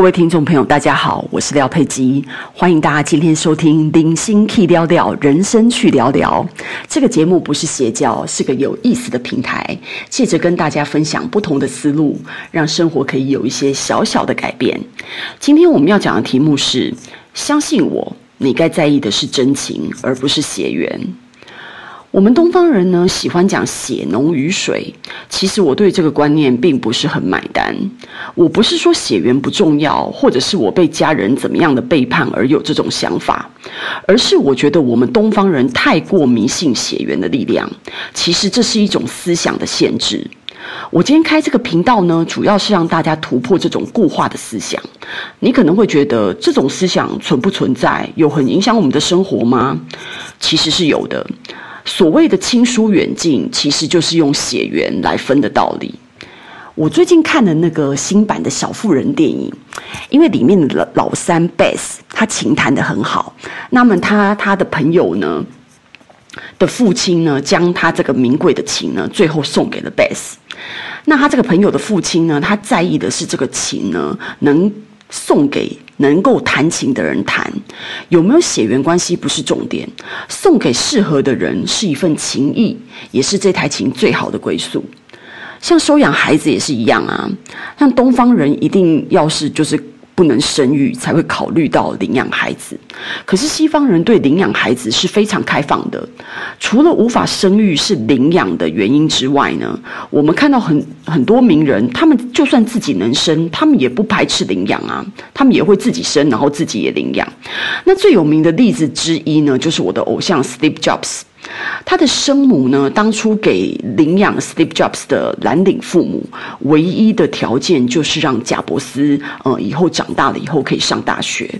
各位听众朋友，大家好，我是廖佩基，欢迎大家今天收听《零星 K 聊聊人生去聊聊》这个节目，不是邪教，是个有意思的平台，借着跟大家分享不同的思路，让生活可以有一些小小的改变。今天我们要讲的题目是：相信我，你该在意的是真情，而不是血缘。我们东方人呢，喜欢讲血浓于水，其实我对这个观念并不是很买单。我不是说血缘不重要，或者是我被家人怎么样的背叛而有这种想法，而是我觉得我们东方人太过迷信血缘的力量。其实这是一种思想的限制。我今天开这个频道呢，主要是让大家突破这种固化的思想。你可能会觉得这种思想存不存在，有很影响我们的生活吗？其实是有的。所谓的亲疏远近，其实就是用血缘来分的道理。我最近看的那个新版的小妇人电影，因为里面的老老三 Beth 他琴弹得很好，那么他他的朋友呢的父亲呢，将他这个名贵的琴呢，最后送给了 Beth。那他这个朋友的父亲呢，他在意的是这个琴呢能。送给能够弹琴的人弹，有没有血缘关系不是重点，送给适合的人是一份情谊，也是这台琴最好的归宿。像收养孩子也是一样啊，像东方人一定要是就是。不能生育才会考虑到领养孩子，可是西方人对领养孩子是非常开放的。除了无法生育是领养的原因之外呢，我们看到很很多名人，他们就算自己能生，他们也不排斥领养啊，他们也会自己生，然后自己也领养。那最有名的例子之一呢，就是我的偶像 Steve Jobs。他的生母呢，当初给领养 Steve Jobs 的蓝领父母，唯一的条件就是让贾伯斯，呃，以后长大了以后可以上大学。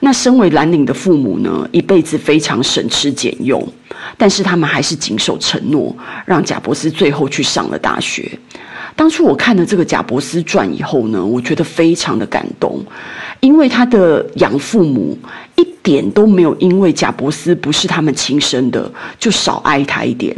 那身为蓝领的父母呢，一辈子非常省吃俭用，但是他们还是谨守承诺，让贾伯斯最后去上了大学。当初我看了这个贾伯斯传以后呢，我觉得非常的感动，因为他的养父母一点都没有因为贾伯斯不是他们亲生的就少爱他一点。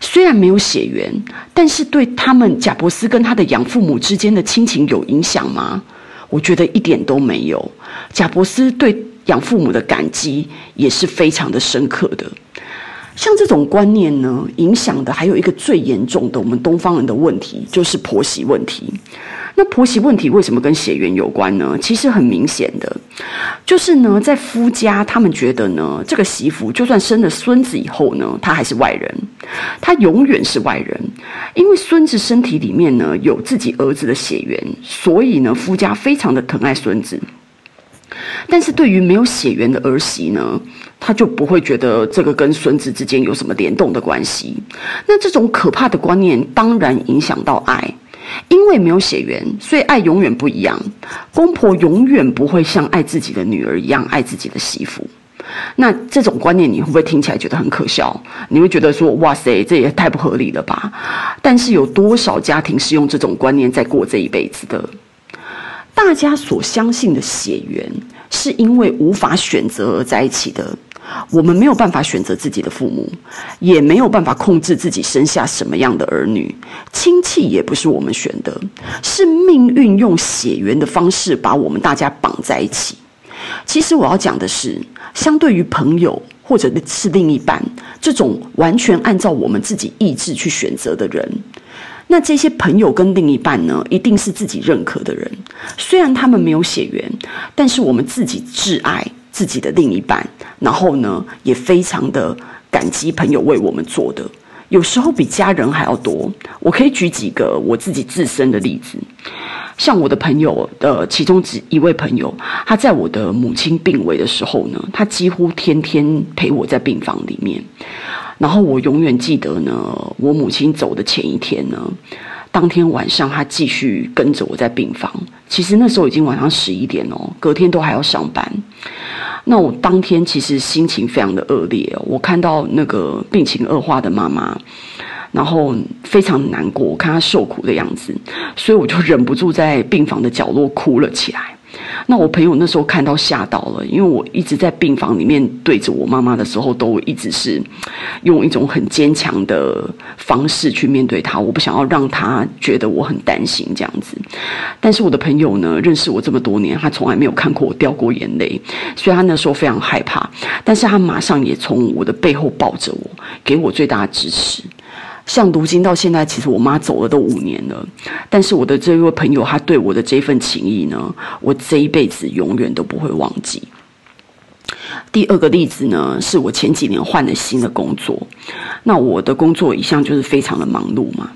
虽然没有血缘，但是对他们贾伯斯跟他的养父母之间的亲情有影响吗？我觉得一点都没有。贾伯斯对养父母的感激也是非常的深刻的。像这种观念呢，影响的还有一个最严重的我们东方人的问题，就是婆媳问题。那婆媳问题为什么跟血缘有关呢？其实很明显的，就是呢，在夫家，他们觉得呢，这个媳妇就算生了孙子以后呢，她还是外人，她永远是外人，因为孙子身体里面呢有自己儿子的血缘，所以呢，夫家非常的疼爱孙子。但是对于没有血缘的儿媳呢，他就不会觉得这个跟孙子之间有什么联动的关系。那这种可怕的观念当然影响到爱，因为没有血缘，所以爱永远不一样。公婆永远不会像爱自己的女儿一样爱自己的媳妇。那这种观念你会不会听起来觉得很可笑？你会觉得说：“哇塞，这也太不合理了吧？”但是有多少家庭是用这种观念在过这一辈子的？大家所相信的血缘，是因为无法选择而在一起的。我们没有办法选择自己的父母，也没有办法控制自己生下什么样的儿女。亲戚也不是我们选的，是命运用血缘的方式把我们大家绑在一起。其实我要讲的是，相对于朋友或者是另一半这种完全按照我们自己意志去选择的人。那这些朋友跟另一半呢，一定是自己认可的人。虽然他们没有血缘，但是我们自己挚爱自己的另一半，然后呢，也非常的感激朋友为我们做的，有时候比家人还要多。我可以举几个我自己自身的例子，像我的朋友的其中之一位朋友，他在我的母亲病危的时候呢，他几乎天天陪我在病房里面。然后我永远记得呢，我母亲走的前一天呢，当天晚上她继续跟着我在病房。其实那时候已经晚上十一点哦，隔天都还要上班。那我当天其实心情非常的恶劣，我看到那个病情恶化的妈妈，然后非常难过，我看她受苦的样子，所以我就忍不住在病房的角落哭了起来。那我朋友那时候看到吓到了，因为我一直在病房里面对着我妈妈的时候，都一直是用一种很坚强的方式去面对她。我不想要让她觉得我很担心这样子。但是我的朋友呢，认识我这么多年，他从来没有看过我掉过眼泪，所以他那时候非常害怕。但是他马上也从我的背后抱着我，给我最大的支持。像如今到现在，其实我妈走了都五年了，但是我的这位朋友，他对我的这份情谊呢，我这一辈子永远都不会忘记。第二个例子呢，是我前几年换了新的工作，那我的工作一向就是非常的忙碌嘛，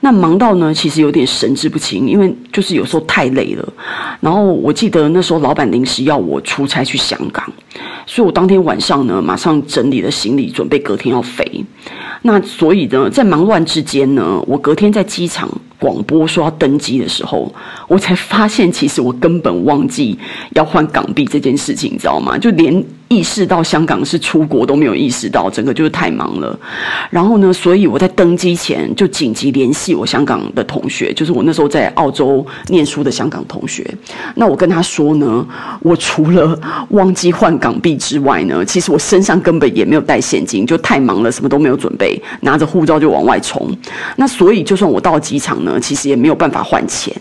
那忙到呢，其实有点神志不清，因为就是有时候太累了。然后我记得那时候老板临时要我出差去香港，所以我当天晚上呢，马上整理了行李，准备隔天要飞。那所以呢，在忙乱之间呢，我隔天在机场广播说要登机的时候，我才发现其实我根本忘记要换港币这件事情，你知道吗？就连。意识到香港是出国都没有意识到，整个就是太忙了。然后呢，所以我在登机前就紧急联系我香港的同学，就是我那时候在澳洲念书的香港同学。那我跟他说呢，我除了忘记换港币之外呢，其实我身上根本也没有带现金，就太忙了，什么都没有准备，拿着护照就往外冲。那所以就算我到机场呢，其实也没有办法换钱。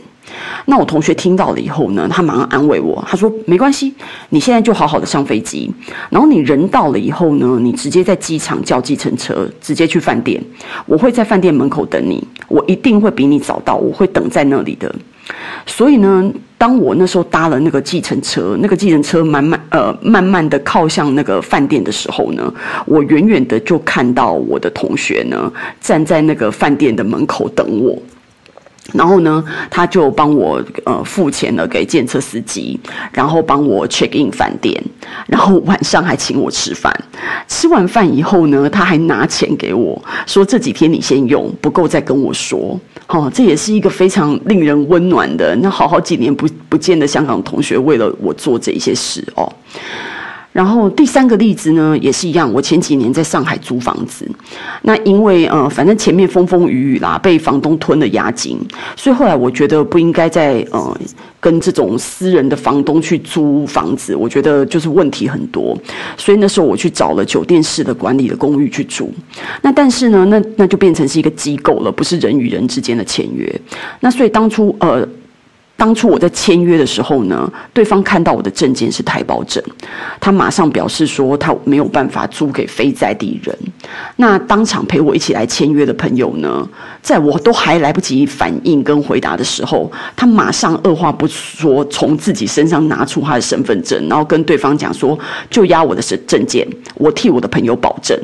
那我同学听到了以后呢，他马上安慰我，他说：“没关系，你现在就好好的上飞机，然后你人到了以后呢，你直接在机场叫计程车，直接去饭店，我会在饭店门口等你，我一定会比你早到，我会等在那里的。所以呢，当我那时候搭了那个计程车，那个计程车慢慢呃慢慢的靠向那个饭店的时候呢，我远远的就看到我的同学呢站在那个饭店的门口等我。”然后呢，他就帮我呃付钱了给计车司机，然后帮我 check in 饭店，然后晚上还请我吃饭。吃完饭以后呢，他还拿钱给我，说这几天你先用，不够再跟我说。哦，这也是一个非常令人温暖的。那好好几年不不见的香港同学，为了我做这些事哦。然后第三个例子呢，也是一样。我前几年在上海租房子，那因为呃，反正前面风风雨雨啦，被房东吞了押金，所以后来我觉得不应该再呃跟这种私人的房东去租房子，我觉得就是问题很多。所以那时候我去找了酒店式的管理的公寓去住。那但是呢，那那就变成是一个机构了，不是人与人之间的签约。那所以当初呃。当初我在签约的时候呢，对方看到我的证件是台胞证，他马上表示说他没有办法租给非在地人。那当场陪我一起来签约的朋友呢，在我都还来不及反应跟回答的时候，他马上二话不说，从自己身上拿出他的身份证，然后跟对方讲说，就押我的证证件，我替我的朋友保证。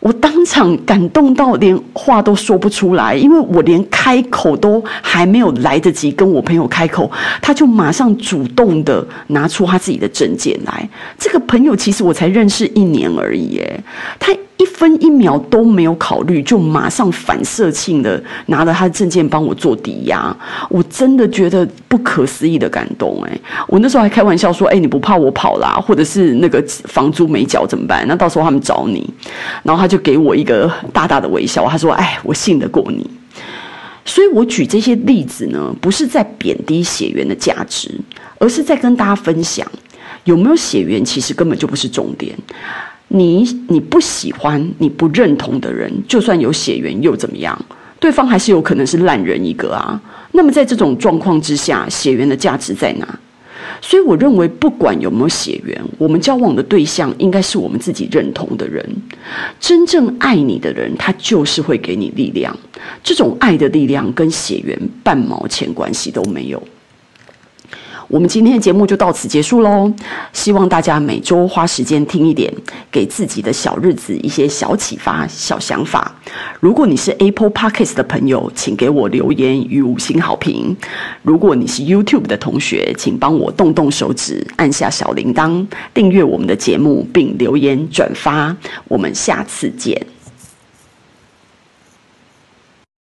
我当场感动到连话都说不出来，因为我连开口都还没有来得及跟我朋友开口，他就马上主动的拿出他自己的证件来。这个朋友其实我才认识一年而已，耶，他。分一秒都没有考虑，就马上反射性的拿着他的证件帮我做抵押，我真的觉得不可思议的感动哎！我那时候还开玩笑说：“哎，你不怕我跑啦？或者是那个房租没缴怎么办？那到时候他们找你。”然后他就给我一个大大的微笑，他说：“哎，我信得过你。”所以，我举这些例子呢，不是在贬低血缘的价值，而是在跟大家分享，有没有血缘其实根本就不是重点。你你不喜欢、你不认同的人，就算有血缘又怎么样？对方还是有可能是烂人一个啊。那么在这种状况之下，血缘的价值在哪？所以我认为，不管有没有血缘，我们交往的对象应该是我们自己认同的人。真正爱你的人，他就是会给你力量。这种爱的力量跟血缘半毛钱关系都没有。我们今天的节目就到此结束喽，希望大家每周花时间听一点，给自己的小日子一些小启发、小想法。如果你是 Apple Podcast 的朋友，请给我留言与五星好评；如果你是 YouTube 的同学，请帮我动动手指，按下小铃铛，订阅我们的节目，并留言转发。我们下次见。